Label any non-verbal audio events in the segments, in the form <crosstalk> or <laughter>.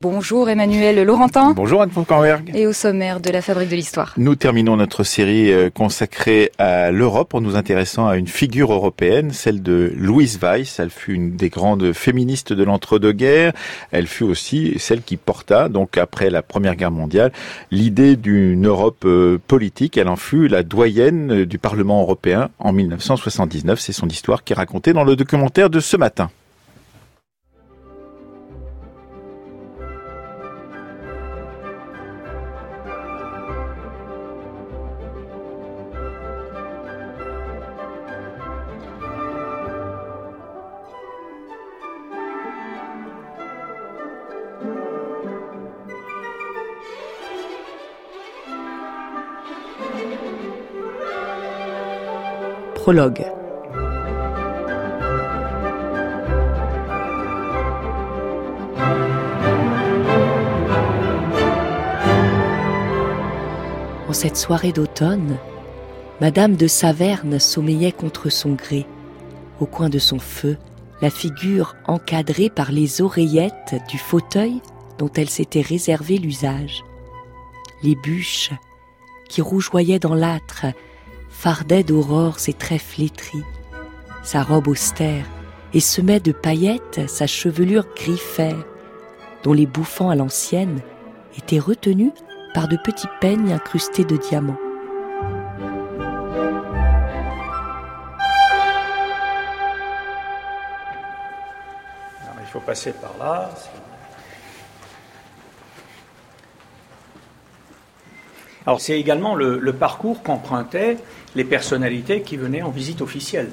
Bonjour Emmanuel Laurentin. Bonjour Anne Fonkenberg. Et au sommaire de la Fabrique de l'Histoire. Nous terminons notre série euh, consacrée à l'Europe en nous intéressant à une figure européenne, celle de Louise Weiss. Elle fut une des grandes féministes de l'entre-deux-guerres. Elle fut aussi celle qui porta, donc après la Première Guerre mondiale, l'idée d'une Europe euh, politique. Elle en fut la doyenne du Parlement européen en 1979. C'est son histoire qui est racontée dans le documentaire de ce matin. En cette soirée d'automne, Madame de Saverne sommeillait contre son gré, au coin de son feu, la figure encadrée par les oreillettes du fauteuil dont elle s'était réservé l'usage. Les bûches qui rougeoyaient dans l'âtre fardait d'aurore ses traits flétris, sa robe austère, et semait de paillettes sa chevelure griffée, dont les bouffants à l'ancienne étaient retenus par de petits peignes incrustés de diamants. il faut passer par là. Alors c'est également le, parcours qu'empruntait les personnalités qui venaient en visite officielle.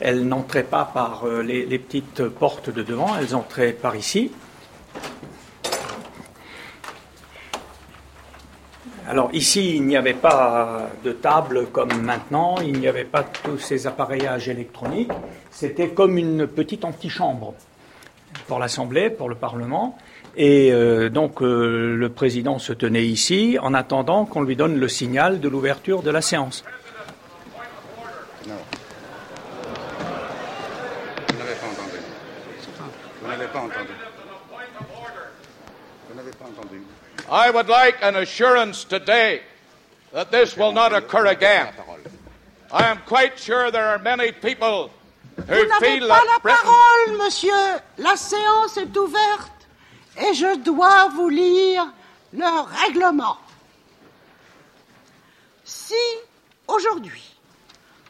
Elles n'entraient pas par euh, les, petites portes de devant, elles entraient par ici. Alors ici, il n'y avait pas de table comme maintenant, il n'y avait pas tous ces appareillages électroniques. C'était comme une petite antichambre pour l'Assemblée, pour le Parlement. Et euh, donc euh, le président se tenait ici en attendant qu'on lui donne le signal de l'ouverture de la séance. Non. Vous n'avez pas entendu. Vous n'avez pas entendu. Vous n'avez pas entendu. I would like an assurance today that this will not occur again. I am quite sure there are many people who vous feel pas la parole, monsieur. La séance est ouverte et je dois vous lire le règlement. Si aujourd'hui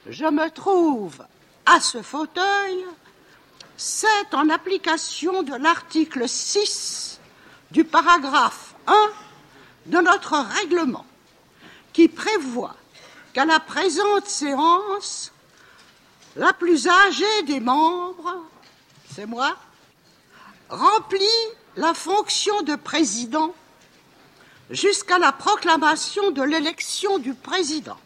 je me trouve à ce fauteuil, c'est en application de l'article 6 du paragraphe 1 de notre règlement qui prévoit qu'à la présente séance, la plus âgée des membres, c'est moi, remplit la fonction de président jusqu'à la proclamation de l'élection du président.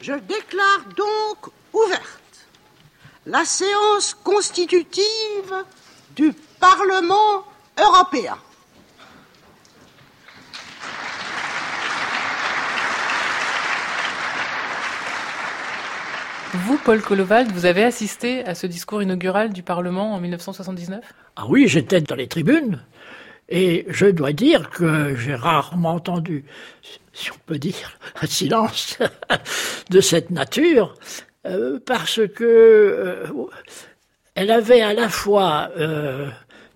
Je déclare donc ouverte la séance constitutive du Parlement européen. Vous, Paul Colovald, vous avez assisté à ce discours inaugural du Parlement en 1979 Ah oui, j'étais dans les tribunes. Et je dois dire que j'ai rarement entendu, si on peut dire, un silence <laughs> de cette nature, euh, parce que euh, elle avait à la fois euh,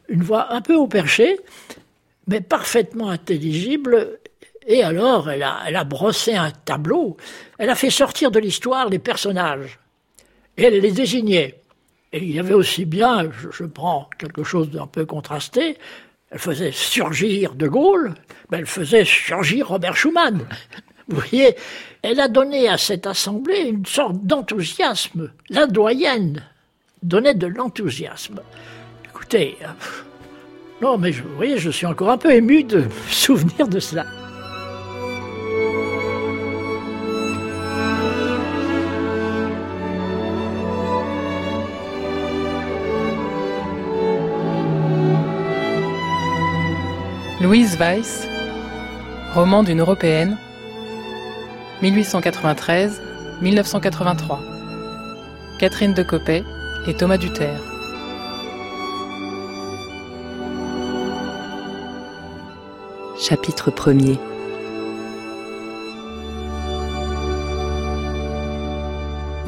une voix un peu au perché, mais parfaitement intelligible. Et alors, elle a, elle a brossé un tableau. Elle a fait sortir de l'histoire les personnages. Et elle les désignait. Et il y avait aussi bien, je, je prends quelque chose d'un peu contrasté, elle faisait surgir De Gaulle, mais elle faisait surgir Robert Schuman. <laughs> Vous voyez, elle a donné à cette assemblée une sorte d'enthousiasme. La doyenne donnait de l'enthousiasme. Écoutez, euh, non, mais vous voyez, je suis encore un peu ému de <laughs> souvenir de cela. Louise Weiss, roman d'une Européenne, 1893-1983. Catherine de Coppet et Thomas Duterre. chapitre 1er.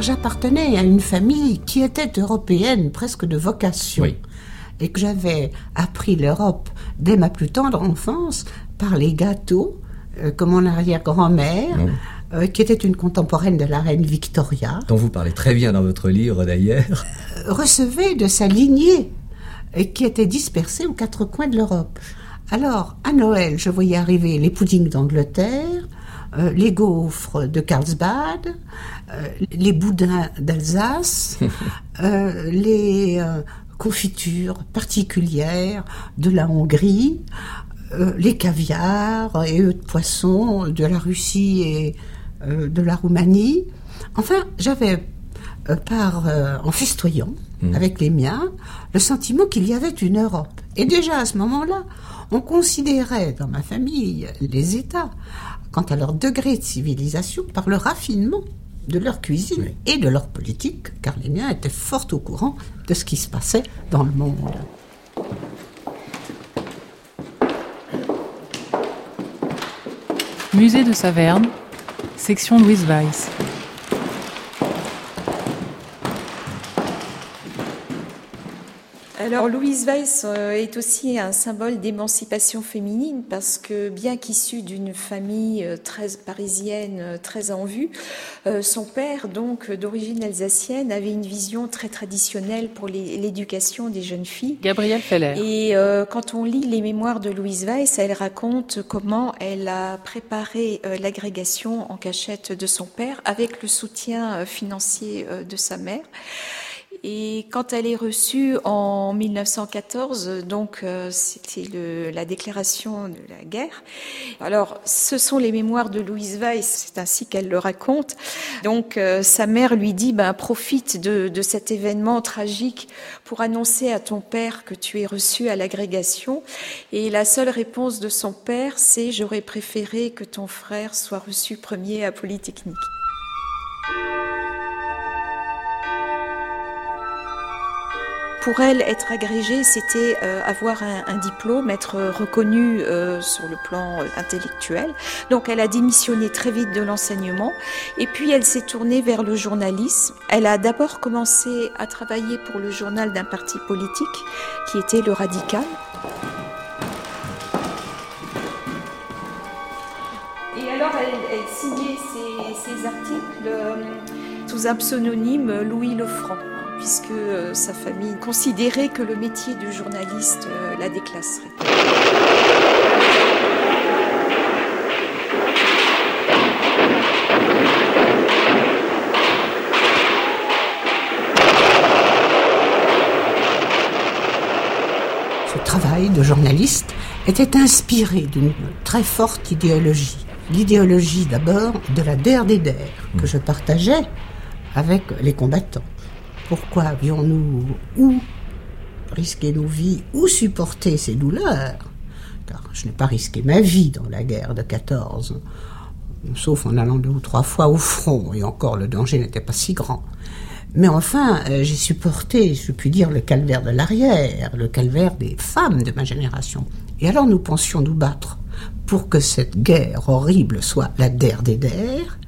J'appartenais à une famille qui était européenne presque de vocation. Et que j'avais appris l'Europe dès ma plus tendre enfance par les gâteaux euh, que mon arrière-grand-mère, euh, qui était une contemporaine de la reine Victoria, dont vous parlez très bien dans votre livre d'ailleurs, euh, recevait de sa lignée et qui était dispersée aux quatre coins de l'Europe. Alors, à Noël, je voyais arriver les puddings d'Angleterre, euh, les gaufres de Carlsbad, euh, les boudins d'Alsace, <laughs> euh, les confitures particulières de la Hongrie, les caviars et œufs de poisson de la Russie et de la Roumanie. Enfin, j'avais par en festoyant mmh. avec les miens le sentiment qu'il y avait une Europe. Et déjà à ce moment-là, on considérait dans ma famille les États quant à leur degré de civilisation par le raffinement de leur cuisine et de leur politique, car les miens étaient fort au courant de ce qui se passait dans le monde. Musée de Saverne, section Louise Weiss. Alors Louise Weiss euh, est aussi un symbole d'émancipation féminine parce que bien qu'issue d'une famille euh, très parisienne, euh, très en vue, son père, donc d'origine alsacienne, avait une vision très traditionnelle pour l'éducation des jeunes filles. Gabrielle Feller. Et quand on lit les mémoires de Louise Weiss, elle raconte comment elle a préparé l'agrégation en cachette de son père avec le soutien financier de sa mère. Et quand elle est reçue en 1914, donc euh, c'était la déclaration de la guerre. Alors, ce sont les mémoires de Louise Weiss, c'est ainsi qu'elle le raconte. Donc, euh, sa mère lui dit, ben, profite de, cet événement tragique pour annoncer à ton père que tu es reçu à l'agrégation. Et la seule réponse de son père, c'est, j'aurais préféré que ton frère soit reçu premier à Polytechnique. Pour elle, être agrégée, c'était euh, avoir un, diplôme, être reconnue euh, sur le plan euh, intellectuel. Donc elle a démissionné très vite de l'enseignement et puis elle s'est tournée vers le journalisme. Elle a d'abord commencé à travailler pour le journal d'un parti politique qui était le Radical. Et alors elle, signait ses, articles sous un pseudonyme Louis Lefranc puisque euh, sa famille considérait que le métier de journaliste euh, la déclasserait. Ce travail de journaliste était inspiré d'une très forte idéologie. L'idéologie d'abord de la DRDR que je partageais avec les combattants. Pourquoi avions-nous ou risqué nos vies ou supporté ces douleurs? Car je n'ai pas risqué ma vie dans la guerre de 14, sauf en allant deux ou trois fois au front, et encore le danger n'était pas si grand. Mais enfin, euh, j'ai supporté, je puis dire, le calvaire de l'arrière, le calvaire des femmes de ma génération. Et alors nous pensions nous battre pour que cette guerre horrible soit la der des der,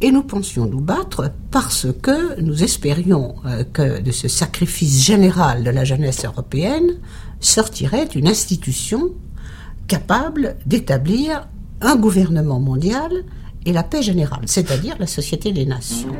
et nous pensions nous battre parce que nous espérions euh, que de ce sacrifice général de la jeunesse européenne sortirait une institution capable d'établir un gouvernement mondial et la paix générale, c'est-à-dire la Société des Nations.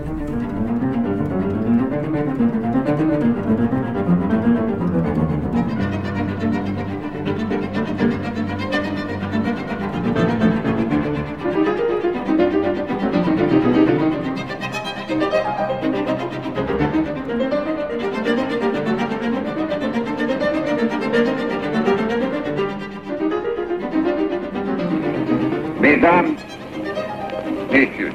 Messieurs,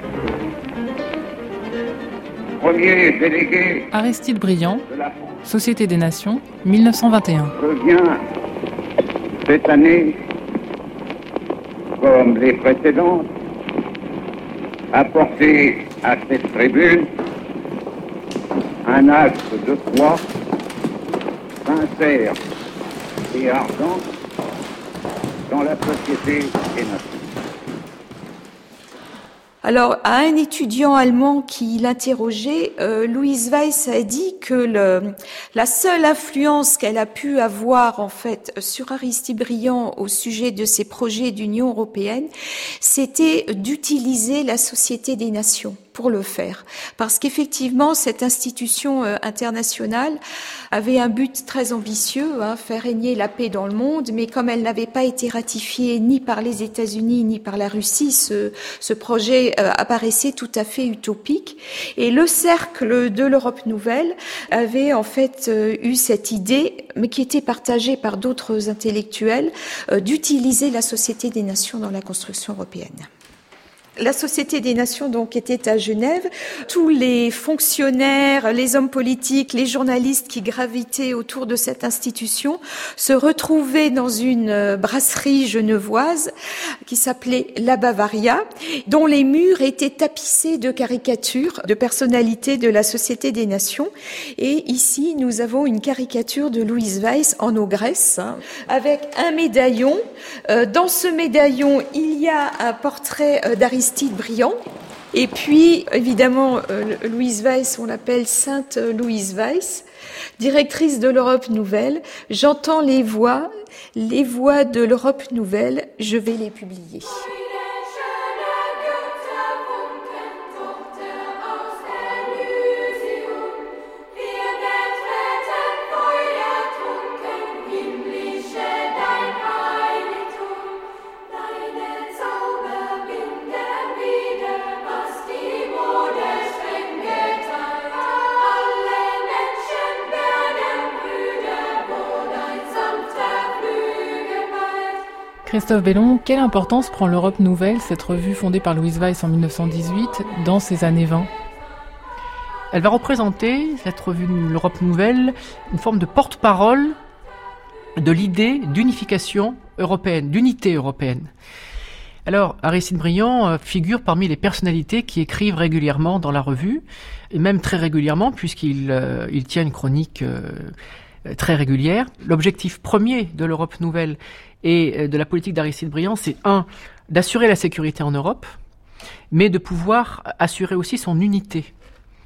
premier délégué Aristide Briand, Société des Nations, 1921. Revient cette année, comme les précédentes, apporter à cette tribune un acte de foi sincère et ardent dans la société des nations. Alors, à un étudiant allemand qui l'interrogeait, euh, Louise Weiss a dit que la seule influence qu'elle a pu avoir en fait sur Aristide Briand au sujet de ses projets d'Union européenne, c'était d'utiliser la Société des Nations pour le faire. Parce qu'effectivement, cette institution euh, internationale avait un but très ambitieux, hein, faire régner la paix dans le monde, mais comme elle n'avait pas été ratifiée ni par les États-Unis ni par la Russie, ce, projet euh, apparaissait tout à fait utopique. Et le cercle de l'Europe nouvelle avait en fait euh, eu cette idée, mais qui était partagée par d'autres intellectuels, d'utiliser la Société des Nations dans la construction européenne. La Société des Nations donc était à Genève. Tous les fonctionnaires, les hommes politiques, les journalistes qui gravitaient autour de cette institution se retrouvaient dans une euh, brasserie genevoise qui s'appelait La Bavaria, dont les murs étaient tapissés de caricatures de personnalités de la Société des Nations. Et ici, nous avons une caricature de Louise Weiss en ogresse, hein, avec un médaillon. Euh, dans ce médaillon, il y a un portrait euh, d'Aristide Et puis, évidemment, euh, Louise Weiss, on l'appelle Sainte Louise Weiss, directrice de l'Europe Nouvelle. J'entends les voix, les voix de l'Europe Nouvelle, je vais les publier. Christophe Bellon, quelle importance prend l'Europe nouvelle, cette revue fondée par Louise Weiss en 1918, dans ces années 20 Elle va représenter, cette revue l'Europe nouvelle, une forme de porte-parole de l'idée d'unification européenne, d'unité européenne. Alors, Aristide Briand euh, figure parmi les personnalités qui écrivent régulièrement dans la revue, et même très régulièrement, puisqu'il euh, tient une chronique euh, très régulière. L'objectif premier de l'Europe nouvelle et euh, de la politique d'Aristide Briand, c'est un, d'assurer la sécurité en Europe, mais de pouvoir assurer aussi son unité.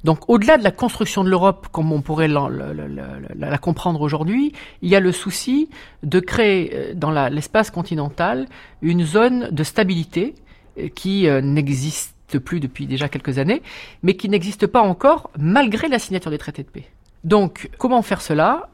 Donc au-delà de la construction de l'Europe, comme on pourrait la, comprendre aujourd'hui, il y a le souci de créer euh, dans l'espace continental une zone de stabilité euh, qui n'existe plus depuis déjà quelques années, mais qui n'existe pas encore malgré la signature des traités de paix. Donc comment faire cela?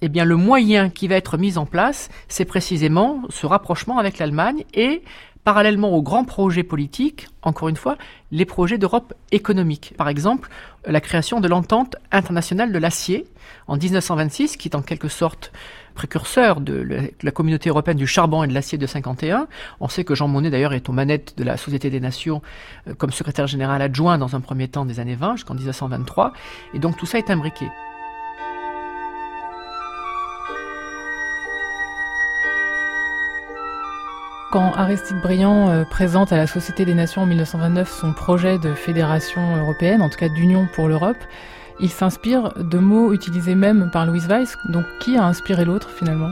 Eh bien, le moyen qui va être mis en place, c'est précisément ce rapprochement avec l'Allemagne et, parallèlement aux grands projets politiques, encore une fois, les projets d'Europe économique. Par exemple, la création de l'entente internationale de l'acier en 1926, qui est en quelque sorte précurseur de la communauté européenne du charbon et de l'acier de 51. On sait que Jean Monnet d'ailleurs est aux manettes de la Société des Nations euh, comme secrétaire général adjoint dans un premier temps des années 20 jusqu'en 1923. Et donc tout ça est imbriqué. Quand Aristide Briand euh, présente à la Société des Nations en 1929 son projet de fédération européenne, en tout cas d'union pour l'Europe, il s'inspire de mots utilisés même par Louise Weiss. Donc qui a inspiré l'autre finalement?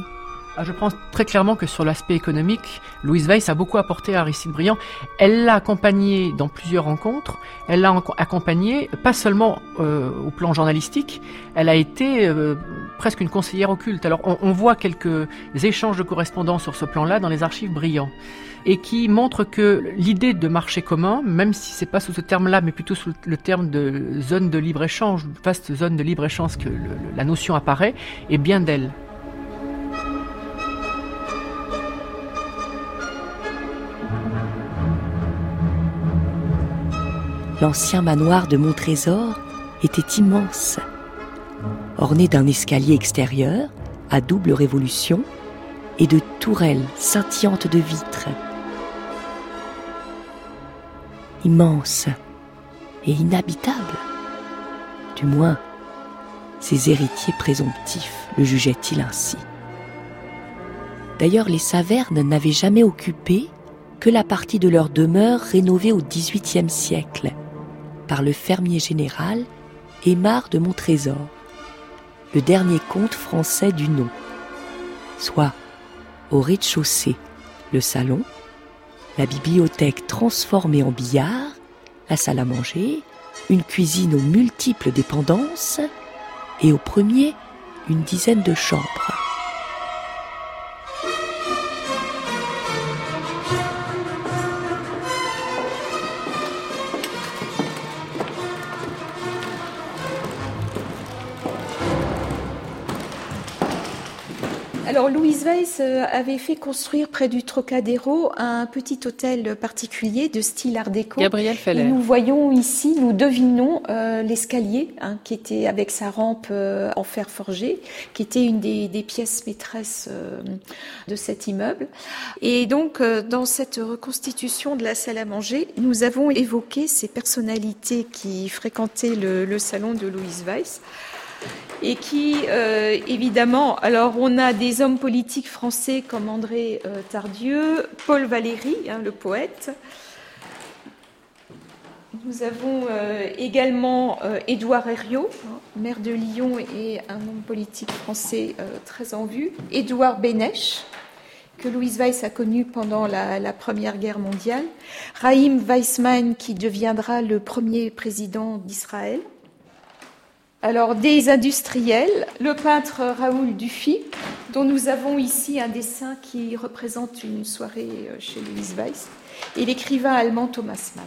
Ah, je pense très clairement que sur l'aspect économique, Louise Weiss a beaucoup apporté à Aristide Briand. Elle l'a accompagné dans plusieurs rencontres. Elle l'a accompagné pas seulement euh, au plan journalistique, elle a été euh, presque une conseillère occulte. Alors on, voit quelques échanges de correspondance sur ce plan-là dans les archives Briand et qui montrent que l'idée de marché commun, même si c'est pas sous ce terme-là, mais plutôt sous le terme de zone de libre-échange, vaste zone de libre-échange que le, la notion apparaît, est bien d'elle. L'ancien manoir de Montrésor était immense, orné d'un escalier extérieur à double révolution et de tourelles scintillantes de vitres. Immense et inhabitable. Du moins, ses héritiers présomptifs le jugeaient-ils ainsi. D'ailleurs, les Savernes n'avaient jamais occupé que la partie de leur demeure rénovée au XVIIIe siècle, par le fermier général Aymar de Montrésor, le dernier comte français du nom, soit au rez-de-chaussée, le salon, la bibliothèque transformée en billard, la salle à manger, une cuisine aux multiples dépendances et au premier, une dizaine de chambres. Weiss euh, avait fait construire près du Trocadéro un petit hôtel particulier de style art déco. Gabriel Feller. Et nous voyons ici, nous devinons euh, l'escalier hein, qui était avec sa rampe euh, en fer forgé, qui était une des, des pièces maîtresses euh, de cet immeuble. Et donc dans cette reconstitution de la salle à manger, nous avons évoqué ces personnalités qui fréquentaient le, le salon de Louise Weiss et qui, euh, évidemment, alors on a des hommes politiques français comme André euh, Tardieu, Paul Valéry, hein, le poète. Nous avons euh, également Édouard Herriot, hein, maire de Lyon et un homme politique français très en vue. Édouard Bénèche, que Louise Weiss a connu pendant la, la Première Guerre mondiale. Raïm Weissman, qui deviendra le premier président d'Israël. Alors, des industriels, le peintre Raoul Dufy, dont nous avons ici un dessin qui représente une soirée euh, chez Louise Weiss, et l'écrivain allemand Thomas Mann.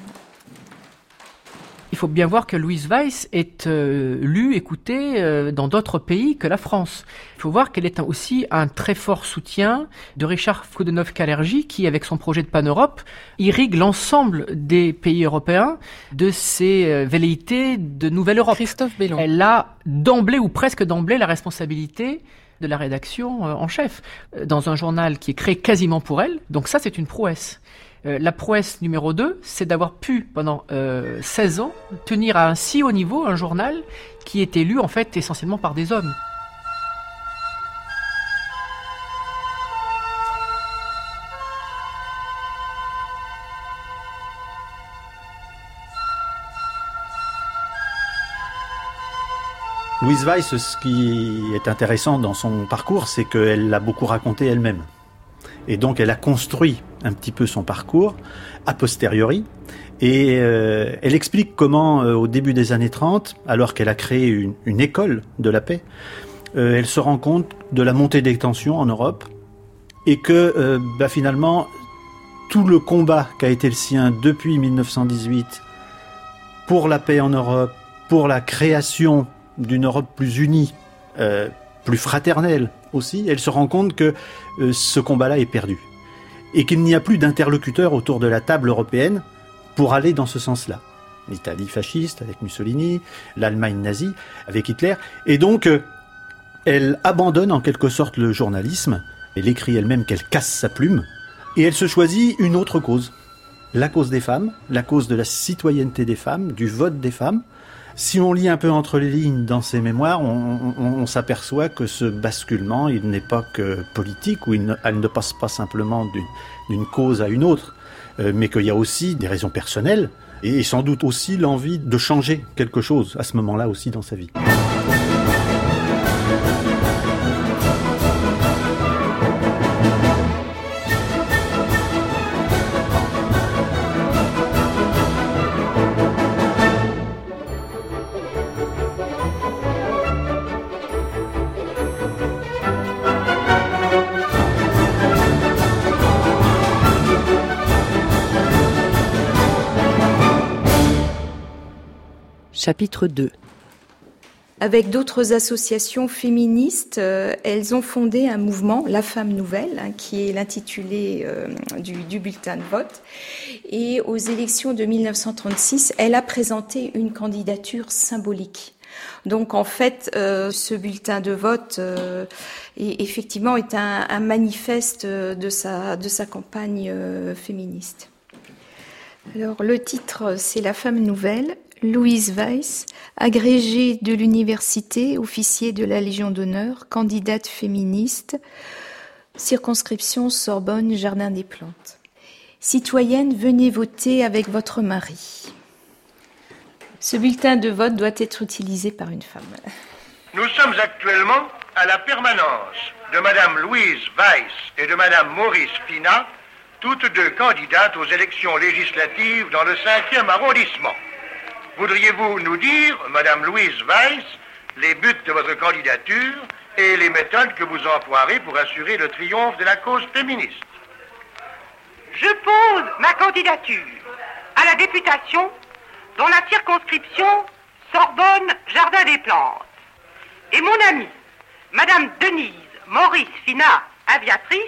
Il faut bien voir que Louise Weiss est euh, lue, écoutée euh, dans d'autres pays que la France. Il faut voir qu'elle est aussi un très fort soutien de Richard Foudenov-Kalergi qui, avec son projet de Pan-Europe, irrigue l'ensemble des pays européens de ses euh, velléités de nouvelle Europe. Christophe Bellon. Elle a d'emblée ou presque d'emblée la responsabilité de la rédaction euh, en chef euh, dans un journal qui est créé quasiment pour elle. Donc ça, c'est une prouesse. Euh, la prouesse numéro 2, c'est d'avoir pu, pendant euh, 16 ans, tenir à un si haut niveau un journal qui est élu en fait essentiellement par des hommes. Louise Weiss, ce qui est intéressant dans son parcours, c'est qu'elle l'a beaucoup raconté elle-même. Et donc elle a construit un petit peu son parcours a posteriori. Et euh, elle explique comment, euh, au début des années 30, alors qu'elle a créé une, école de la paix, euh, elle se rend compte de la montée des tensions en Europe et que bah, finalement tout le combat qui a été le sien depuis 1918 pour la paix en Europe, pour la création d'une Europe plus unie, plus fraternelle aussi, elle se rend compte que ce combat-là est perdu et qu'il n'y a plus d'interlocuteurs autour de la table européenne pour aller dans ce sens-là. L'Italie fasciste avec Mussolini, l'Allemagne nazie avec Hitler, et donc euh, elle abandonne en quelque sorte le journalisme. Elle écrit elle-même qu'elle casse sa plume et elle se choisit une autre cause, la cause des femmes, la cause de la citoyenneté des femmes, du vote des femmes. Si on lit un peu entre les lignes dans ses mémoires, on, s'aperçoit que ce basculement, il n'est pas que politique, ou ne- elle ne passe pas simplement d'une- d'une cause à une autre, euh, mais qu'il y a aussi des raisons personnelles, et sans doute aussi l'envie de changer quelque chose à ce moment-là aussi dans sa vie. Chapitre 2 Avec d'autres associations féministes, euh, elles ont fondé un mouvement, La Femme Nouvelle, hein, qui est l'intitulé euh, du, bulletin de vote. Et aux élections de 1936, elle a présenté une candidature symbolique. Donc en fait, euh, ce bulletin de vote, est- effectivement, un, manifeste de sa, campagne féministe. Alors, le titre, c'est La femme nouvelle. Louise Weiss, agrégée de l'université, officier de la Légion d'honneur, candidate féministe, circonscription Sorbonne, Jardin des Plantes. Citoyenne, venez voter avec votre mari. Ce bulletin de vote doit être utilisé par une femme. Nous sommes actuellement à la permanence de Madame Louise Weiss et de Madame Maurice Pina toutes deux candidates aux élections législatives dans le 5e arrondissement. Voudriez-vous nous dire, Madame Louise Weiss, les buts de votre candidature et les méthodes que vous emploierez pour assurer le triomphe de la cause féministe? Je pose ma candidature à la députation dans la circonscription Sorbonne-Jardin-des-Plantes. Et mon amie, Madame Denise Maurice Finat, aviatrice,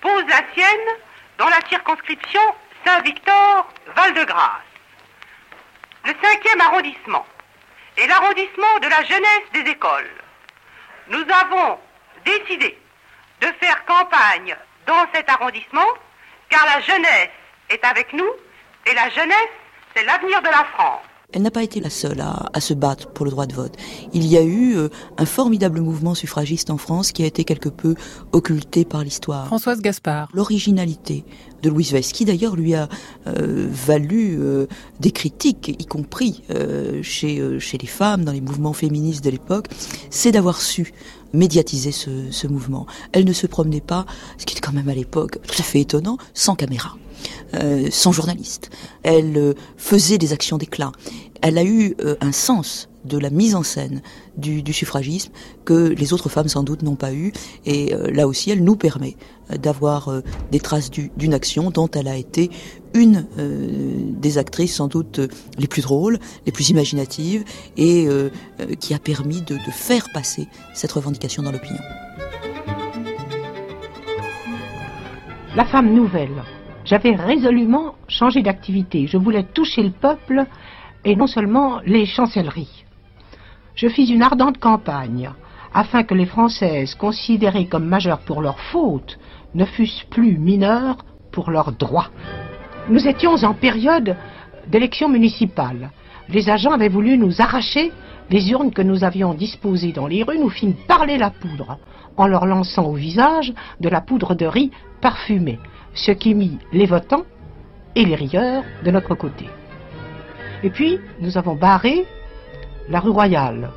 pose la sienne dans la circonscription Saint-Victor-Val-de-Grâce. Le cinquième arrondissement est l'arrondissement de la jeunesse des écoles. Nous avons décidé de faire campagne dans cet arrondissement car la jeunesse est avec nous et la jeunesse, c'est l'avenir de la France. Elle n'a pas été la seule à, se battre pour le droit de vote. Il y a eu euh, un formidable mouvement suffragiste en France qui a été quelque peu occulté par l'histoire. Françoise Gaspard. L'originalité de Louise Weiss, qui d'ailleurs lui a euh, valu euh, des critiques, y compris chez, chez les femmes, dans les mouvements féministes de l'époque, c'est d'avoir su médiatiser ce, ce mouvement. Elle ne se promenait pas, ce qui était quand même à l'époque tout à fait étonnant, sans caméra. Euh, sans journaliste. Elle euh, faisait des actions d'éclat. Elle a eu euh, un sens de la mise en scène du, suffragisme que les autres femmes sans doute n'ont pas eu. Et là aussi, elle nous permet d'avoir des traces d'une action dont elle a été une des actrices sans doute les plus drôles, les plus imaginatives et qui a permis de, de faire passer cette revendication dans l'opinion. La femme nouvelle, j'avais résolument changé d'activité. Je voulais toucher le peuple et non seulement les chancelleries. Je fis une ardente campagne afin que les Françaises, considérées comme majeures pour leurs fautes, ne fussent plus mineures pour leurs droits. Nous étions en période d'élection municipale. Les agents avaient voulu nous arracher les urnes que nous avions disposées dans les rues, nous fîmes parler la poudre en leur lançant au visage de la poudre de riz parfumée ce qui mit les votants et les rieurs de notre côté. Et puis, nous avons barré la rue Royale.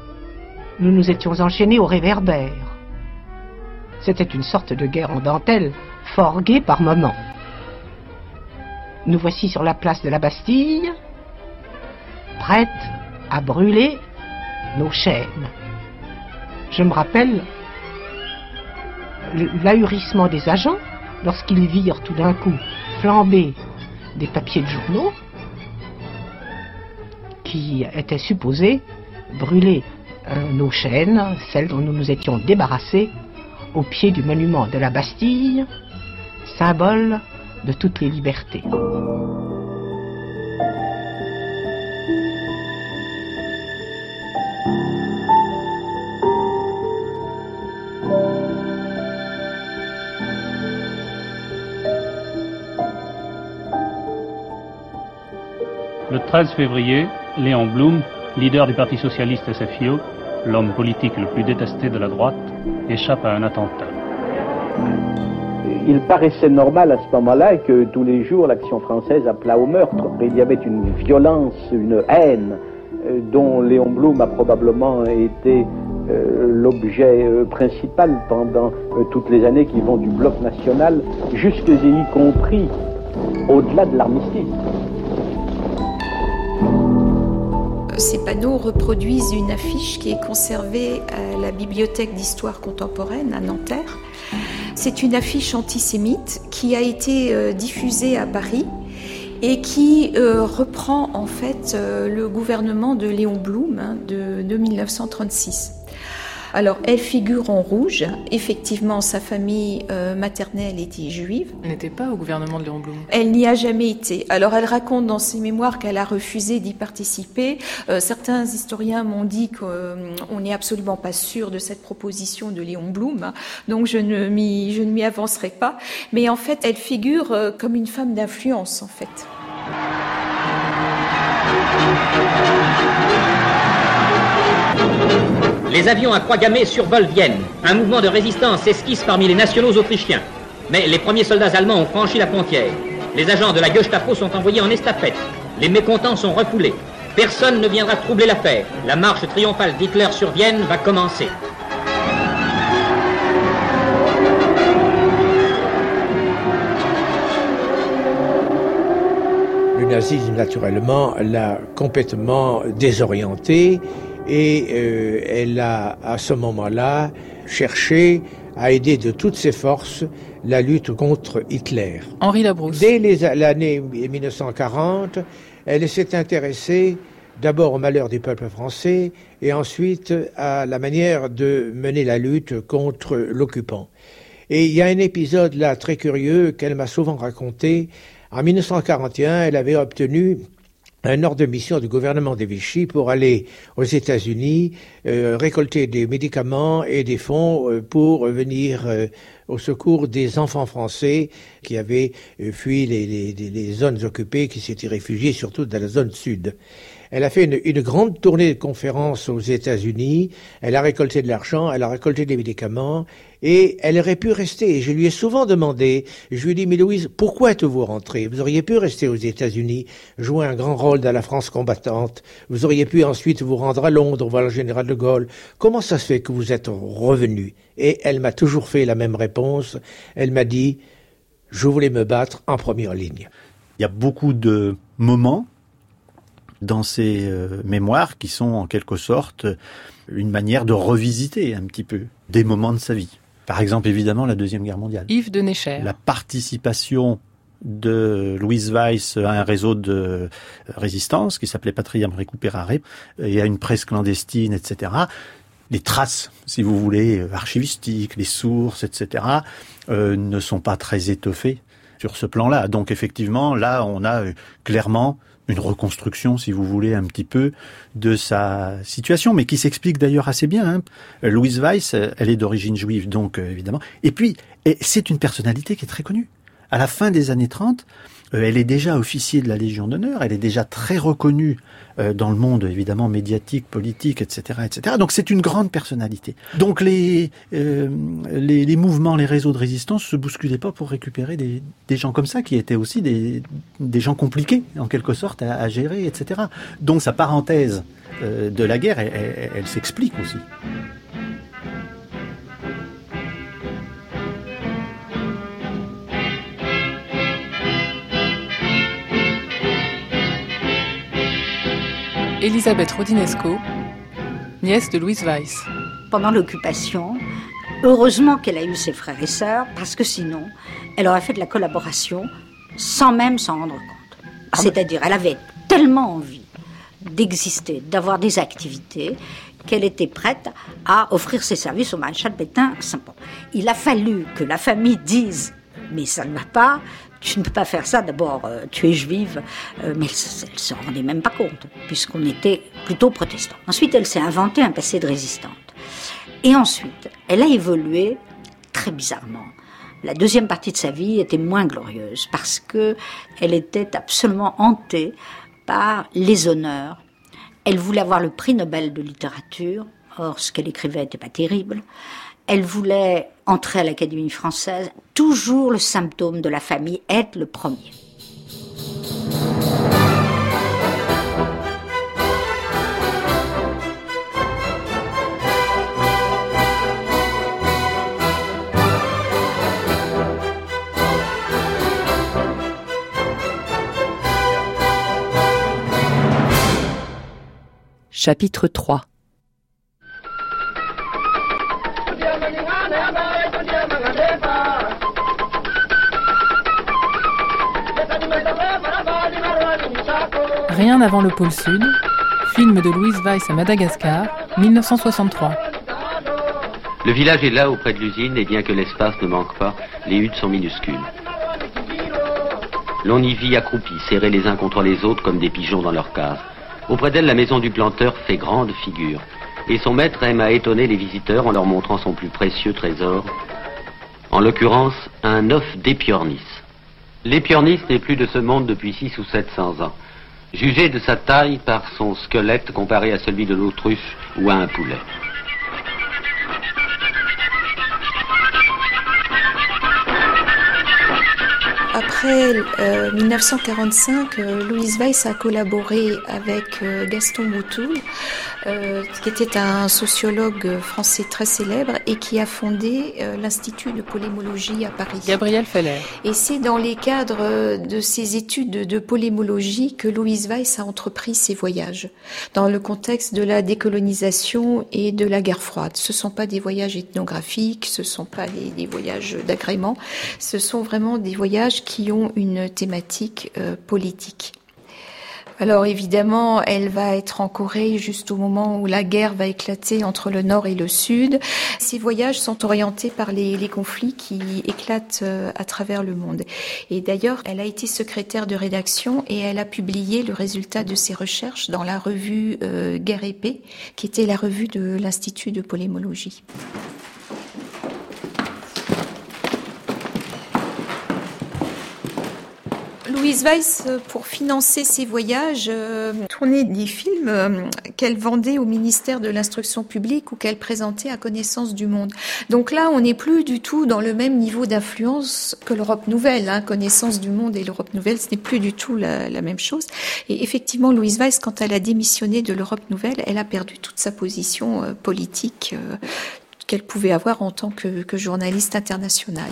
Nous nous étions enchaînés au réverbère. C'était une sorte de guerre en dentelle, fort gaie par moments. Nous voici sur la place de la Bastille, prêtes à brûler nos chaînes. Je me rappelle l'ahurissement des agents lorsqu'ils virent tout d'un coup flamber des papiers de journaux qui étaient supposés brûler euh, nos chaînes, celles dont nous nous étions débarrassés, au pied du monument de la Bastille, symbole de toutes les libertés. Le 13 février, Léon Blum, leader du Parti socialiste SFIO, l'homme politique le plus détesté de la droite, échappe à un attentat. Il paraissait normal à ce moment-là que tous les jours l'action française appelât au meurtre. Il y avait une violence, une haine euh, dont Léon Blum a probablement été euh, l'objet euh, principal pendant toutes les années qui vont du bloc national jusque y compris au-delà de l'armistice. Ces panneaux reproduisent une affiche qui est conservée à la Bibliothèque d'histoire contemporaine à Nanterre. C'est une affiche antisémite qui a été euh, diffusée à Paris et qui euh, reprend en fait euh, le gouvernement de Léon Blum hein, de, de 1936. Alors, elle figure en rouge. Effectivement, sa famille euh, maternelle était juive. Elle n'était pas au gouvernement de Léon Blum. Elle n'y a jamais été. Alors, elle raconte dans ses mémoires qu'elle a refusé d'y participer. Euh, certains historiens m'ont dit qu'on euh, n'est absolument pas sûr de cette proposition de Léon Blum, donc je ne m'y, je ne m'y avancerai pas. Mais en fait, elle figure comme une femme d'influence, en fait. Les avions à croix gammée survolent Vienne. Un mouvement de résistance s'esquisse parmi les nationaux autrichiens. Mais les premiers soldats allemands ont franchi la frontière. Les agents de la Gestapo sont envoyés en estafette. Les mécontents sont refoulés. Personne ne viendra troubler l'affaire. La marche triomphale d'Hitler sur Vienne va commencer. nazisme, naturellement, l'a complètement désorientée et euh, elle a, à ce moment-là, cherché à aider de toutes ses forces la lutte contre Hitler. Henri Labrousse. Dès l'année 1940, elle s'est intéressée d'abord au malheur des peuples français et ensuite à la manière de mener la lutte contre l'occupant. Et il y a un épisode là très curieux qu'elle m'a souvent raconté. En 1941, elle avait obtenu un ordre de mission du gouvernement de Vichy pour aller aux États-Unis euh, récolter des médicaments et des fonds euh, pour venir euh, au secours des enfants français qui avaient fui les, zones occupées, qui s'étaient réfugiés surtout dans la zone sud. Elle a fait une, une, grande tournée de conférences aux États-Unis. Elle a récolté de l'argent, elle a récolté des médicaments, et elle aurait pu rester. Je lui ai souvent demandé, je lui ai dit, mais Louise, pourquoi êtes-vous rentrée? Vous auriez pu rester aux États-Unis, jouer un grand rôle dans la France combattante. Vous auriez pu ensuite vous rendre à Londres, voir le général de Gaulle. Comment ça se fait que vous êtes revenu Et elle m'a toujours fait la même réponse. Elle m'a dit, je voulais me battre en première ligne. Il y a beaucoup de moments dans ces euh, mémoires qui sont en quelque sorte une manière de revisiter un petit peu des moments de sa vie. Par exemple, évidemment, la Deuxième Guerre mondiale. Yves de Necher. La participation de Louise Weiss à un réseau de résistance qui s'appelait Patriam Recuperare et à une presse clandestine, etc. Les traces, si vous voulez, archivistiques, les sources, etc., euh, ne sont pas très étoffées sur ce plan-là. Donc effectivement, là, on a clairement une reconstruction, si vous voulez, un petit peu de sa situation, mais qui s'explique d'ailleurs assez bien. Hein. Louise Weiss, elle est d'origine juive, donc euh, évidemment. Et puis, c'est une personnalité qui est très connue. À la fin des années 30, euh, elle est déjà officier de la Légion d'honneur, elle est déjà très reconnue euh, dans le monde évidemment médiatique, politique, etc., etc. Donc c'est une grande personnalité. Donc les, euh, les, les mouvements, les réseaux de résistance se bousculaient pas pour récupérer des, des gens comme ça qui étaient aussi des, des gens compliqués en quelque sorte à, à gérer, etc. Donc sa parenthèse de la guerre, elle, elle s'explique aussi. Elisabeth Rodinesco, nièce de Louise Weiss. Pendant l'occupation, heureusement qu'elle a eu ses frères et sœurs, parce que sinon, elle aurait fait de la collaboration sans même s'en rendre compte. Ah C'est-à-dire, elle avait tellement envie d'exister, d'avoir des activités, qu'elle était prête à offrir ses services au maréchal Pétain. Il a fallu que la famille dise mais ça ne va pas, tu ne peux pas faire ça. D'abord, euh, tu es juive, euh, mais elle ne se rendait même pas compte, puisqu'on était plutôt protestant. Ensuite, elle s'est inventé un passé de résistante. Et ensuite, elle a évolué très bizarrement. La deuxième partie de sa vie était moins glorieuse parce que elle était absolument hantée par les honneurs. Elle voulait avoir le prix Nobel de littérature. Or, ce qu'elle écrivait n'était pas terrible. Elle voulait entrer à l'Académie française. Toujours le symptôme de la famille est le premier. Chapitre 3 Rien avant le pôle Sud, film de Louise Weiss à Madagascar, 1963. Le village est là auprès de l'usine et bien que l'espace ne manque pas, les huttes sont minuscules. L'on y vit accroupis, serrés les uns contre les autres comme des pigeons dans leur cave. Auprès d'elle, la maison du planteur fait grande figure. Et son maître aime à étonner les visiteurs en leur montrant son plus précieux trésor, en l'occurrence un œuf d'épiornis. L'épiornis n'est plus de ce monde depuis six ou 700 ans. Jugez de sa taille par son squelette comparé à celui de l'autruche ou à un poulet. Après euh, 1945, euh, Louise Weiss a collaboré avec euh, Gaston Boutoul euh, qui était un sociologue français très célèbre et qui a fondé euh, l'Institut de polémologie à Paris. Gabriel Feller. Et c'est dans les cadres de ces études de polémologie que Louise Weiss a entrepris ses voyages, dans le contexte de la décolonisation et de la guerre froide. Ce ne sont pas des voyages ethnographiques, ce ne sont pas des, des voyages d'agrément, ce sont vraiment des voyages qui ont une thématique euh, politique. Alors évidemment, elle va être en Corée juste au moment où la guerre va éclater entre le nord et le sud. Ces voyages sont orientés par les, les conflits qui éclatent euh, à travers le monde. Et d'ailleurs, elle a été secrétaire de rédaction et elle a publié le résultat de ses recherches dans la revue euh, Guerre et Paix, qui était la revue de l'Institut de polémologie. Louise Weiss, euh, pour financer ses voyages, euh, tournait des films euh, qu'elle vendait au ministère de l'Instruction publique ou qu'elle présentait à connaissance du monde. Donc là, on n'est plus du tout dans le même niveau d'influence que l'Europe nouvelle. Hein. Connaissance du monde et l'Europe nouvelle, ce n'est plus du tout la, même chose. Et effectivement, Louise Weiss, quand elle a démissionné de l'Europe nouvelle, elle a perdu toute sa position politique. Qu'elle pouvait avoir en tant que, journaliste internationale.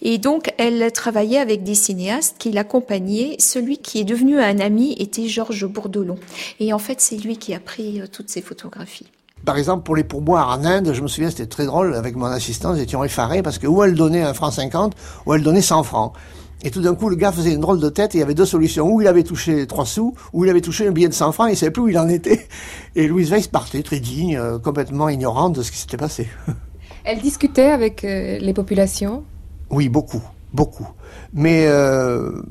Et donc, elle travaillait avec des cinéastes qui l'accompagnaient. Celui qui est devenu un ami était Georges Bourdelon. Et en fait, c'est lui qui a pris euh, toutes ces photographies. Par exemple, pour les pourboires en Inde, je me souviens, c'était très drôle, avec mon assistant, nous étions effarés parce que où elle donnait un franc 50, ou elle donnait 100 francs. Et tout d'un coup, le gars faisait une drôle de tête et il y avait deux solutions. Ou il avait touché trois sous, ou il avait touché un billet de 100 francs, il savait plus où il en était. <laughs> Et Louise Weiss partait très digne, euh, complètement ignorante de ce qui s'était passé. <laughs> Elle discutait avec euh, les populations? Oui, beaucoup, beaucoup. Mais euh,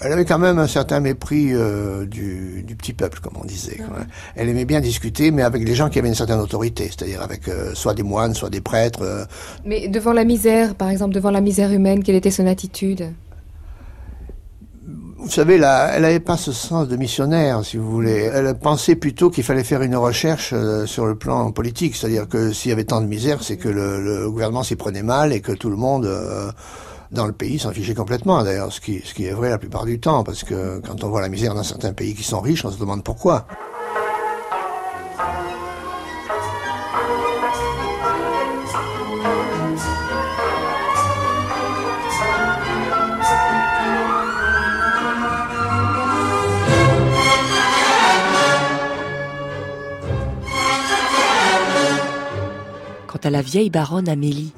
elle avait quand même un certain mépris euh, du, du, petit peuple, comme on disait. Elle aimait bien discuter, mais avec les gens qui avaient une certaine autorité, c'est-à-dire avec euh, soit des moines, soit des prêtres. Euh. Mais devant la misère, par exemple, devant la misère humaine, quelle était son attitude? Vous savez, là, elle n'avait pas ce sens de missionnaire, si vous voulez. Elle pensait plutôt qu'il fallait faire une recherche euh, sur le plan politique, c'est-à-dire que s'il y avait tant de misère, c'est que le, le gouvernement s'y prenait mal et que tout le monde euh, dans le pays s'en fichait complètement. D'ailleurs, ce qui, ce qui est vrai la plupart du temps, parce que quand on voit la misère dans certains pays qui sont riches, on se demande pourquoi. Quant à la vieille baronne Amélie,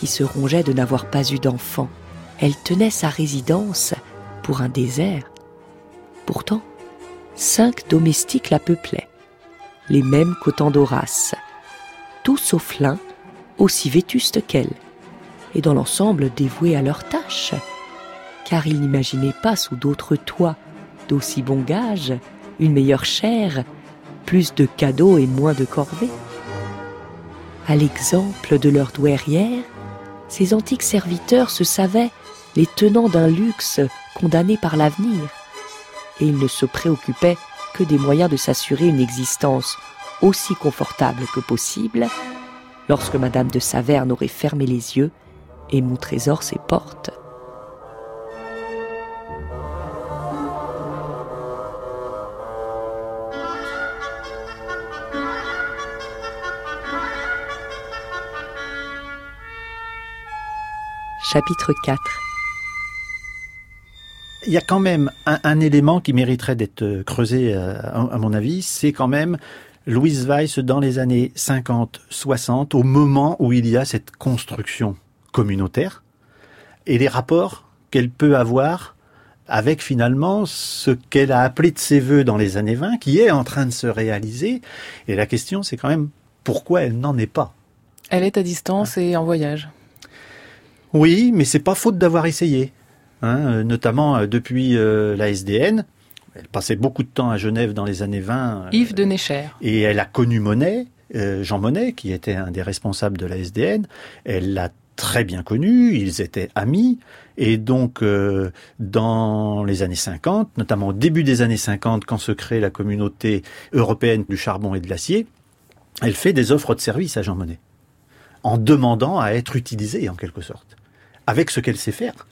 qui se rongeait de n'avoir pas eu d'enfant, elle tenait sa résidence pour un désert. Pourtant, cinq domestiques la peuplaient, les mêmes qu'au d'Horace, tous sauf l'un, aussi vétustes qu'elle, et dans l'ensemble dévoués à leur tâche, car ils n'imaginaient pas sous d'autres toits d'aussi bons gages, une meilleure chair, plus de cadeaux et moins de corvées. À l'exemple de leur douairière, ces antiques serviteurs se savaient les tenants d'un luxe condamné par l'avenir, et ils ne se préoccupaient que des moyens de s'assurer une existence aussi confortable que possible lorsque Madame de Saverne aurait fermé les yeux et mon trésor ses portes. Chapitre 4 Il y a quand même un, un élément qui mériterait d'être creusé, euh, à, à, mon avis, c'est quand même Louise Weiss dans les années 50-60, au moment où il y a cette construction communautaire, et les rapports qu'elle peut avoir avec finalement ce qu'elle a appelé de ses voeux dans les années 20, qui est en train de se réaliser. Et la question, c'est quand même pourquoi elle n'en est pas. Elle est à distance et en voyage. Oui, mais c'est pas faute d'avoir essayé, hein, notamment depuis euh, la SDN. Elle passait beaucoup de temps à Genève dans les années 20. Yves de Necher. Et elle a connu Monet, euh, Jean Monnet, qui était un des responsables de la SDN. Elle l'a très bien connu, ils étaient amis, et donc euh, dans les années 50, notamment au début des années 50, quand se crée la communauté européenne du charbon et de l'acier, elle fait des offres de service à Jean Monnet, en demandant à être utilisée en quelque sorte avec ce qu'elle sait faire,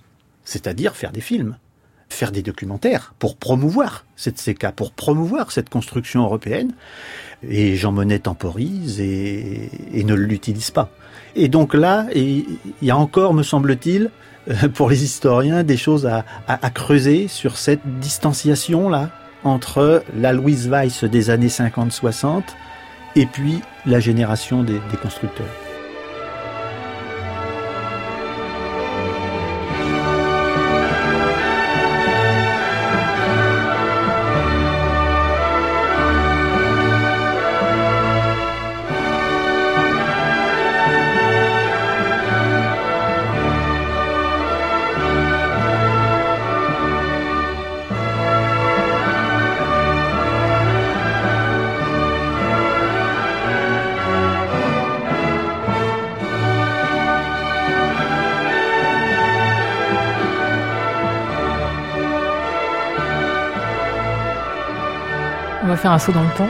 c'est-à-dire faire des films. faire des documentaires pour promouvoir cette CK, pour promouvoir cette construction européenne. Et Jean Monnet temporise et, ne l'utilise pas. Et donc là, il y a encore, me semble-t-il, pour les historiens, des choses à, creuser sur cette distanciation-là entre la Louise Weiss des années 50-60 et puis la génération des constructeurs. Faire un saut dans le temps.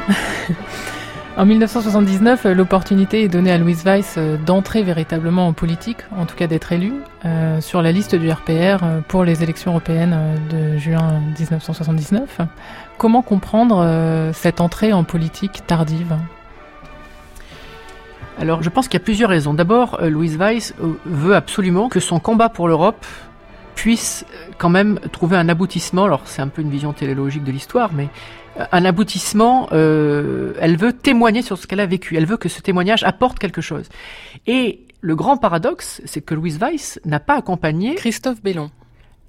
<laughs> en 1979, l'opportunité est donnée à Louise Weiss euh, d'entrer véritablement en politique, en tout cas d'être élue, euh, sur la liste du RPR euh, pour les élections européennes de juin 1979. Comment comprendre cette entrée en politique tardive? Alors je pense qu'il y a plusieurs raisons. D'abord, Louise Weiss veut absolument que son combat pour l'Europe puisse quand même trouver un aboutissement. Alors c'est un peu une vision téléologique de l'histoire, mais un aboutissement, euh, elle veut témoigner sur ce qu'elle a vécu, elle veut que ce témoignage apporte quelque chose. Et le grand paradoxe, c'est que Louise Weiss n'a pas accompagné Christophe Bellon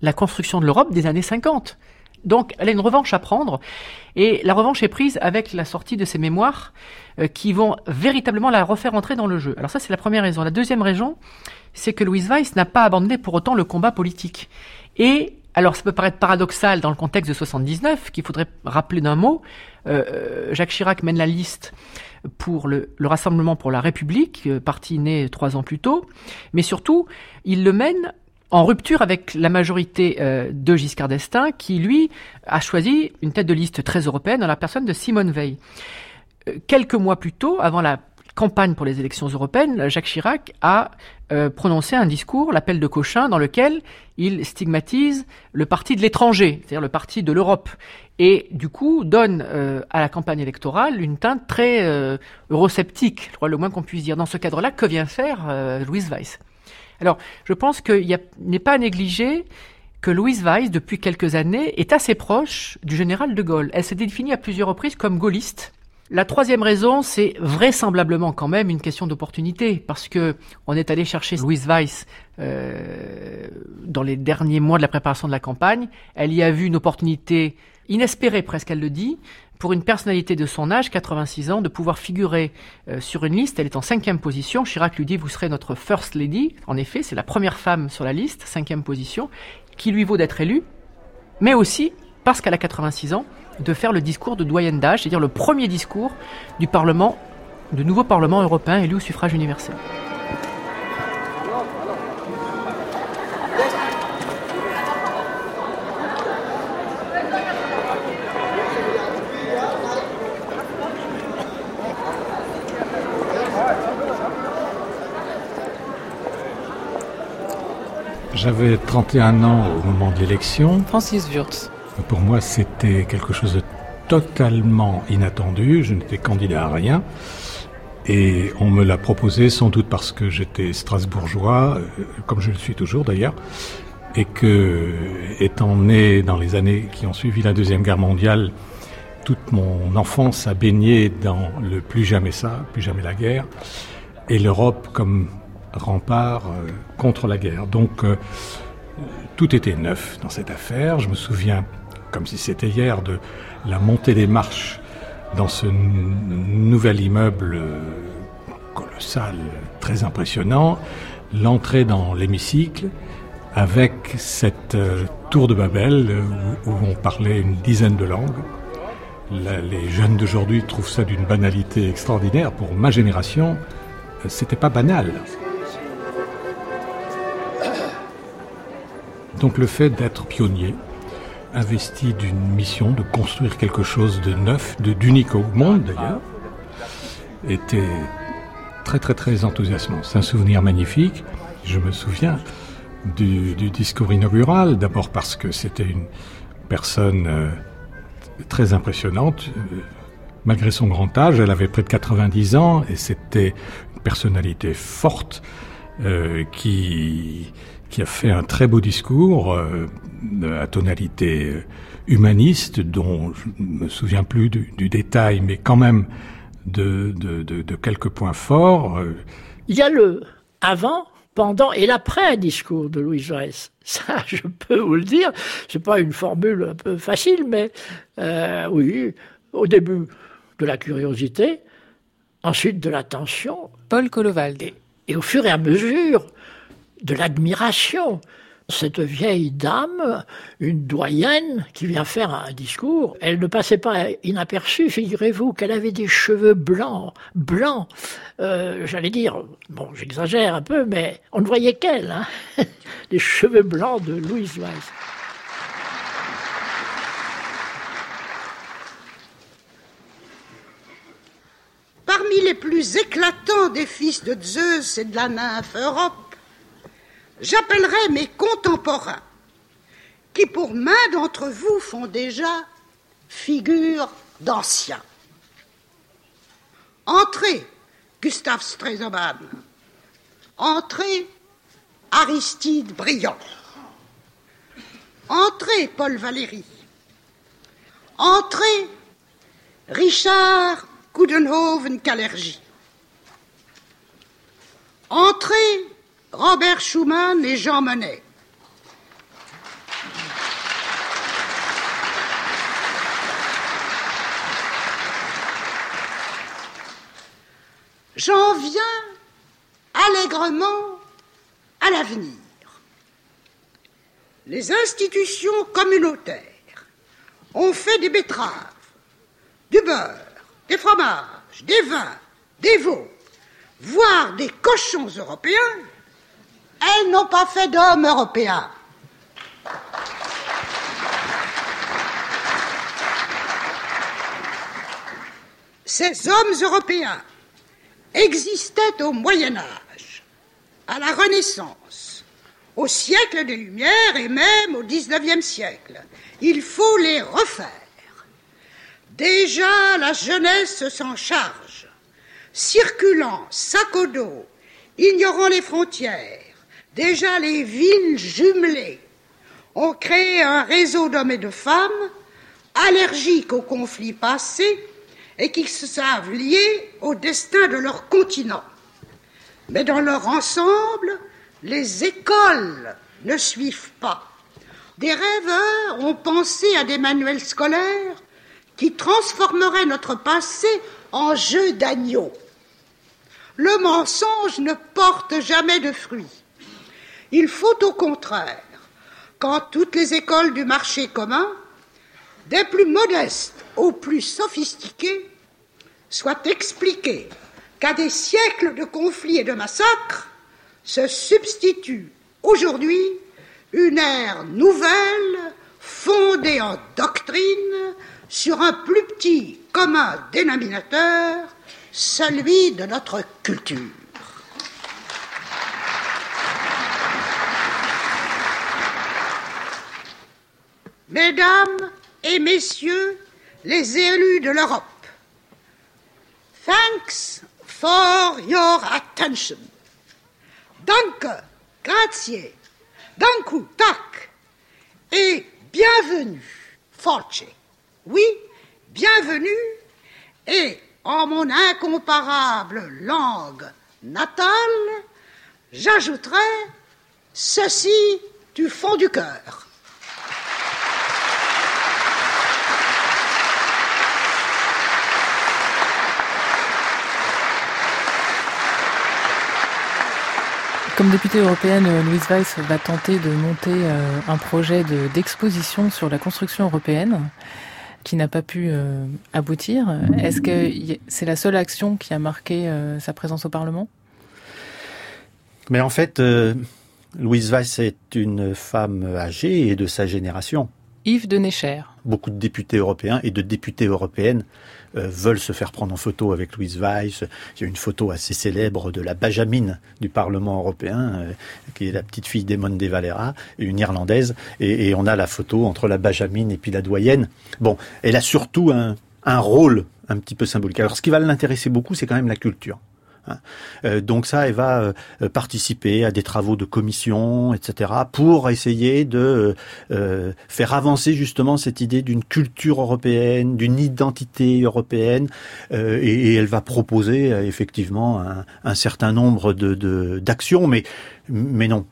la construction de l'Europe des années 50. Donc elle a une revanche à prendre, et la revanche est prise avec la sortie de ses mémoires euh, qui vont véritablement la refaire entrer dans le jeu. Alors ça c'est la première raison. La deuxième raison, c'est que Louise Weiss n'a pas abandonné pour autant le combat politique. Et alors ça peut paraître paradoxal dans le contexte de 79, qu'il faudrait rappeler d'un mot. Euh, euh, Jacques Chirac mène la liste pour le, Rassemblement pour la République, euh, parti né trois ans plus tôt, mais surtout, il le mène en rupture avec la majorité de Giscard d'Estaing, qui lui a choisi une tête de liste très européenne dans la personne de Simone Veil. quelques mois plus tôt, avant la campagne pour les élections européennes, Jacques Chirac a euh, prononcé un discours, l'appel de Cochin, dans lequel il stigmatise le parti de l'étranger, c'est-à-dire le parti de l'Europe, et du coup donne euh, à la campagne électorale une teinte très euh, eurosceptique, je crois le moins qu'on puisse dire. Dans ce cadre-là, que vient faire Louise Weiss? Alors, je pense qu'il n'est pas à négliger que Louise Weiss, depuis quelques années, est assez proche du général de Gaulle. Elle s'est définie à plusieurs reprises comme gaulliste. La troisième raison, c'est vraisemblablement quand même une question d'opportunité, parce que on est allé chercher Louise Weiss euh, dans les derniers mois de la préparation de la campagne. Elle y a vu une opportunité inespérée, presque elle le dit, pour une personnalité de son âge, 86 ans, de pouvoir figurer euh, sur une liste. Elle est en cinquième position. Chirac lui dit, vous serez notre first lady. En effet, c'est la première femme sur la liste, cinquième position, qui lui vaut d'être élue, mais aussi parce qu'elle a 86 ans, de faire le discours de doyenne d'âge, c'est-à-dire le premier discours du Parlement, du nouveau Parlement européen élu au suffrage universel. J'avais 31 ans au moment de l'élection. Francis Wurtz. Pour moi, c'était quelque chose de totalement inattendu. Je n'étais candidat à rien. Et on me l'a proposé sans doute parce que j'étais strasbourgeois, euh, comme je le suis toujours d'ailleurs, et que, étant né dans les années qui ont suivi la Deuxième Guerre mondiale, toute mon enfance a baigné dans le plus jamais ça, plus jamais la guerre, et l'Europe comme rempart euh, contre la guerre. Donc, euh, tout était neuf dans cette affaire. Je me souviens comme si c'était hier, de la montée des marches dans ce nouvel immeuble euh, colossal, très impressionnant, l'entrée dans l'hémicycle avec cette euh, tour de Babel euh, où, on parlait une dizaine de langues. les jeunes d'aujourd'hui trouvent ça d'une banalité extraordinaire. Pour ma génération, c'était pas banal. Donc le fait d'être pionnier, investi d'une mission de construire quelque chose de neuf, de d'unique au monde d'ailleurs, était très très très enthousiasmant. C'est un souvenir magnifique. Je me souviens du, discours inaugural, d'abord parce que c'était une personne euh, très impressionnante. Malgré son grand âge, elle avait près de 90 ans et c'était une personnalité forte euh, qui, qui a fait un très beau discours euh, à tonalité humaniste dont je ne me souviens plus du, détail, mais quand même de, de, de quelques points forts. Il y a le avant pendant et l'après discours de Louis Weiss. <laughs> Ça, je peux vous le dire. C'est pas une formule un peu facile, mais euh, oui, au début de la curiosité, ensuite de l'attention. Paul Colovald. et, au fur et à mesure de l'admiration cette vieille dame, une doyenne, qui vient faire un discours, elle ne passait pas inaperçue. Figurez-vous qu'elle avait des cheveux blancs, blancs. Euh, j'allais dire, bon, j'exagère un peu, mais on ne voyait qu'elle, hein <laughs> les cheveux blancs de Louise Weiss. Parmi les plus éclatants des fils de Zeus et de la nymphe Europe, j'appellerai mes contemporains, qui pour main d'entre vous font déjà figure d'anciens. Entrez, Gustave Stresemann. Entrez, Aristide Briand. Entrez, Paul Valéry. Entrez, Richard Coudenhoven-Calergie. Entrez, Robert Schumann et Jean Monnet. J'en viens allègrement à l'avenir. Les institutions communautaires ont fait des betteraves, du beurre, des fromages, des vins, des veaux, voire des cochons européens elles n'ont pas fait d'hommes européens. Ces hommes européens existaient au Moyen Âge, à la Renaissance, au siècle des Lumières et même au XIXe siècle. Il faut les refaire. Déjà la jeunesse s'en charge, circulant sac au dos, ignorant les frontières, Déjà, les villes jumelées ont créé un réseau d'hommes et de femmes allergiques aux conflits passés et qui se savent liés au destin de leur continent. Mais dans leur ensemble, les écoles ne suivent pas. Des rêveurs ont pensé à des manuels scolaires qui transformeraient notre passé en jeu d'agneau. Le mensonge ne porte jamais de fruits. Il faut au contraire qu'en toutes les écoles du marché commun, des plus modestes aux plus sophistiqués, soit expliqué qu'à des siècles de conflits et de massacres se substitue aujourd'hui une ère nouvelle fondée en doctrine sur un plus petit commun dénominateur, celui de notre culture. Mesdames et Messieurs les élus de l'Europe, thanks for your attention. Danke, grazie, danku, tak, et bienvenue, force. Oui, bienvenue, et en mon incomparable langue natale, j'ajouterai ceci du fond du cœur. Comme députée européenne, Louise Weiss va tenter de monter euh, un projet d'exposition sur la construction européenne qui n'a pas pu euh, aboutir. Est-ce que c'est la seule action qui a marqué euh, sa présence au Parlement? Mais en fait, Louise Weiss est une femme âgée et de sa génération. Yves de Necher. beaucoup de députés européens et de députées européennes euh, veulent se faire prendre en photo avec Louise Weiss. Il y a une photo assez célèbre de la Benjamin du Parlement européen, euh, qui est la petite fille d'Emone de Valera, une Irlandaise, et, et, on a la photo entre la Benjamin et puis la doyenne. Bon, elle a surtout un, un rôle un petit peu symbolique. Alors ce qui va l'intéresser beaucoup, c'est quand même la culture. Hein. Euh, donc ça, elle va euh, participer à des travaux de commission, etc., pour essayer de euh, faire avancer justement cette idée d'une culture européenne, d'une identité européenne, et, elle va proposer effectivement un, certain nombre de d'actions, mais mais non.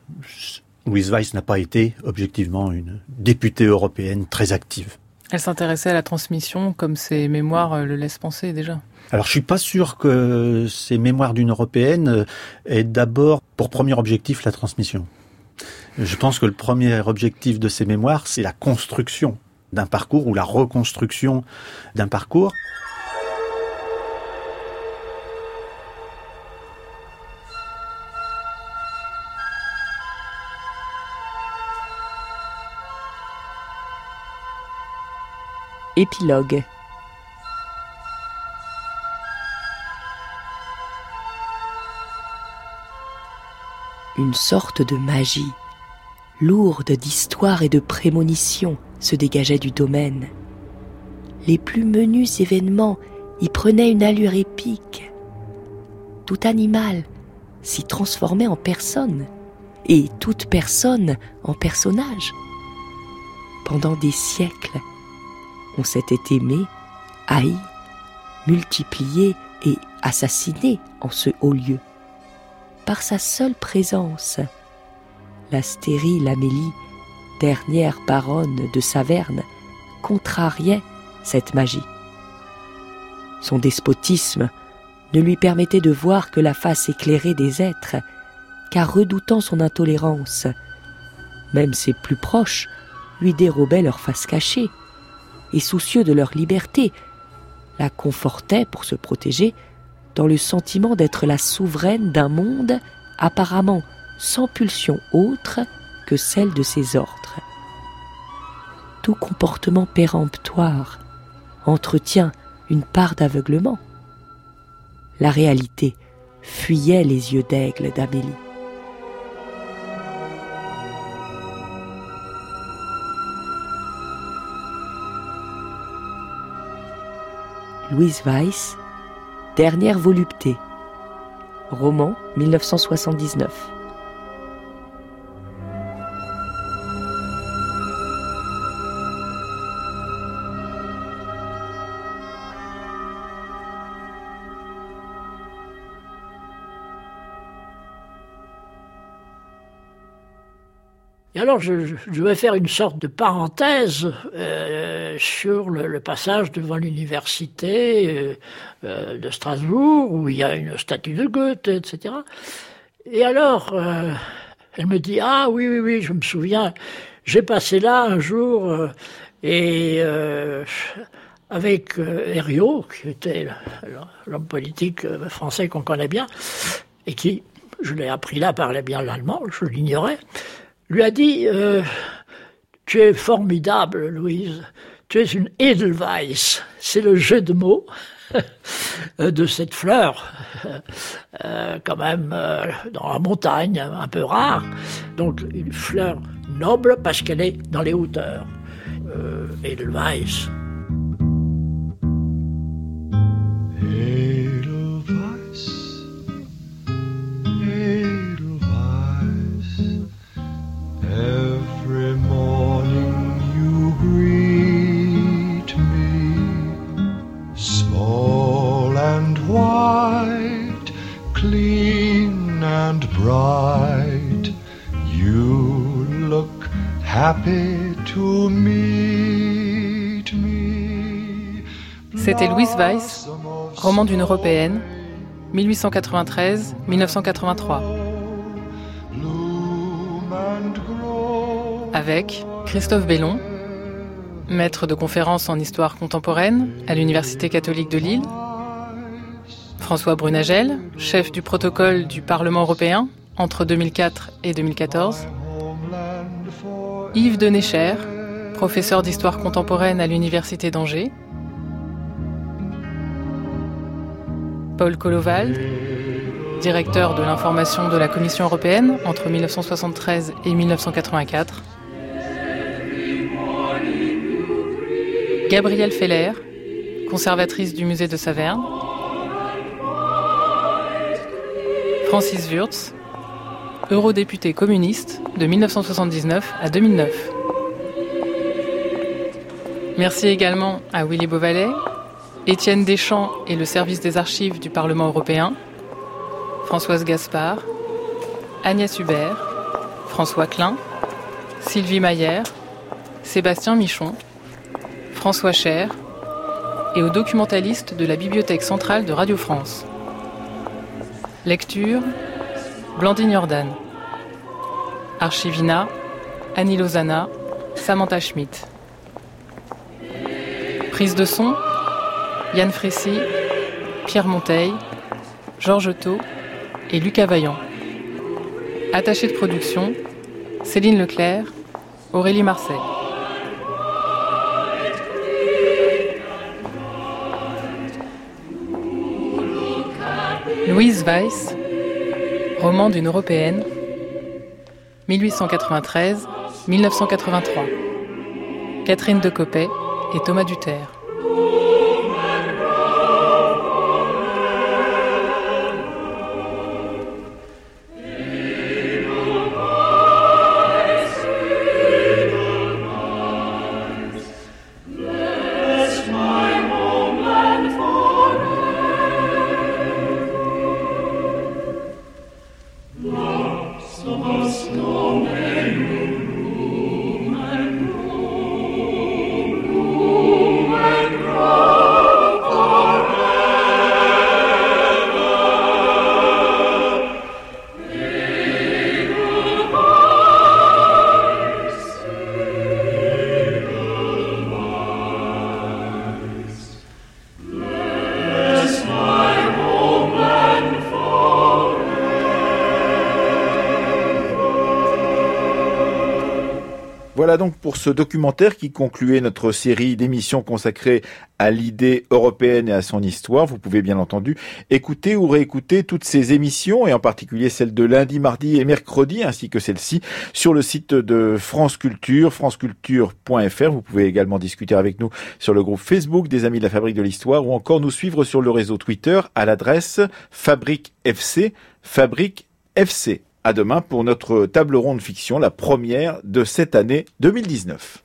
Louise Weiss n'a pas été objectivement une députée européenne très active. Elle s'intéressait à la transmission comme ses mémoires le laissent penser déjà. Alors je suis pas sûr que ces mémoires d'une européenne euh, aient d'abord pour premier objectif la transmission. Je pense que le premier objectif de ces mémoires, c'est la construction d'un parcours ou la reconstruction d'un parcours. Épilogue une sorte de magie, lourde d'histoire et de prémonition, se dégageait du domaine. Les plus menus événements y prenaient une allure épique. Tout animal s'y transformait en personne, et toute personne en personnage. Pendant des siècles, on s'était aimé, haï, multiplié et assassiné en ce haut lieu par sa seule présence. La stérile Amélie, dernière baronne de Saverne, contrariait cette magie. Son despotisme ne lui permettait de voir que la face éclairée des êtres, car redoutant son intolérance, même ses plus proches lui dérobaient leur face cachée, et soucieux de leur liberté, la confortaient pour se protéger dans le sentiment d'être la souveraine d'un monde apparemment sans pulsion autre que celle de ses ordres. Tout comportement péremptoire entretient une part d'aveuglement. La réalité fuyait les yeux d'aigle d'Amélie. Louise Weiss Dernière volupté. Roman 1979. Et alors, je, vais faire une sorte de parenthèse euh, sur le, passage devant l'université euh, euh, de Strasbourg, où il y a une statue de Goethe, etc. Et alors, elle me dit, ah oui, oui, oui, je me souviens, j'ai passé là un jour, et avec Herriot, qui était l'homme politique français qu'on connaît bien, et qui, je l'ai appris là, parlait bien l'allemand, je l'ignorais lui a dit euh, Tu es formidable, Louise. Tu es une Edelweiss. C'est le jeu de mots <laughs> de cette fleur, <laughs> euh, quand même euh, dans la montagne, un peu rare. Donc une fleur noble parce qu'elle est dans les hauteurs. Edelweiss. C'était Louise Weiss, roman d'une européenne, 1893-1983. Avec Christophe Bellon, maître de conférences en histoire contemporaine à l'Université catholique de Lille, François Brunagel, chef du protocole du Parlement européen entre 2004 et 2014, Yves Denécher, professeur d'histoire contemporaine à l'Université d'Angers. Paul Kolovald, directeur de l'information de la Commission européenne entre 1973 et 1984. Gabrielle Feller, conservatrice du musée de Saverne. Francis Wurtz, eurodéputé communiste de 1979 à 2009. Merci également à Willy Beauvalet, Étienne Deschamps et le service des archives du Parlement européen, Françoise Gaspard, Agnès Hubert, François Klein, Sylvie Maillère, Sébastien Michon, François Cher et aux documentalistes de la Bibliothèque centrale de Radio France. Lecture Blandine Jordan. Archivina Annie Lozana, Samantha Schmidt. Prise de son Yann Frécy, Pierre Monteil, Georges Thau et Lucas Vaillant. Attaché de production Céline Leclerc, Aurélie Marseille. Louise Weiss, roman d'une Européenne, 1893-1983. Catherine de Coppet et Thomas Duterre. Pour ce documentaire qui concluait notre série d'émissions consacrées à l'idée européenne et à son histoire. Vous pouvez bien entendu écouter ou réécouter toutes ces émissions et en particulier celles de lundi, mardi et mercredi ainsi que celle-ci sur le site de France Culture, franceculture.fr. Vous pouvez également discuter avec nous sur le groupe Facebook des Amis de la Fabrique de l'Histoire ou encore nous suivre sur le réseau Twitter à l'adresse Fabrique FC, Fabrique FC. À demain pour notre table ronde fiction, la première de cette année 2019.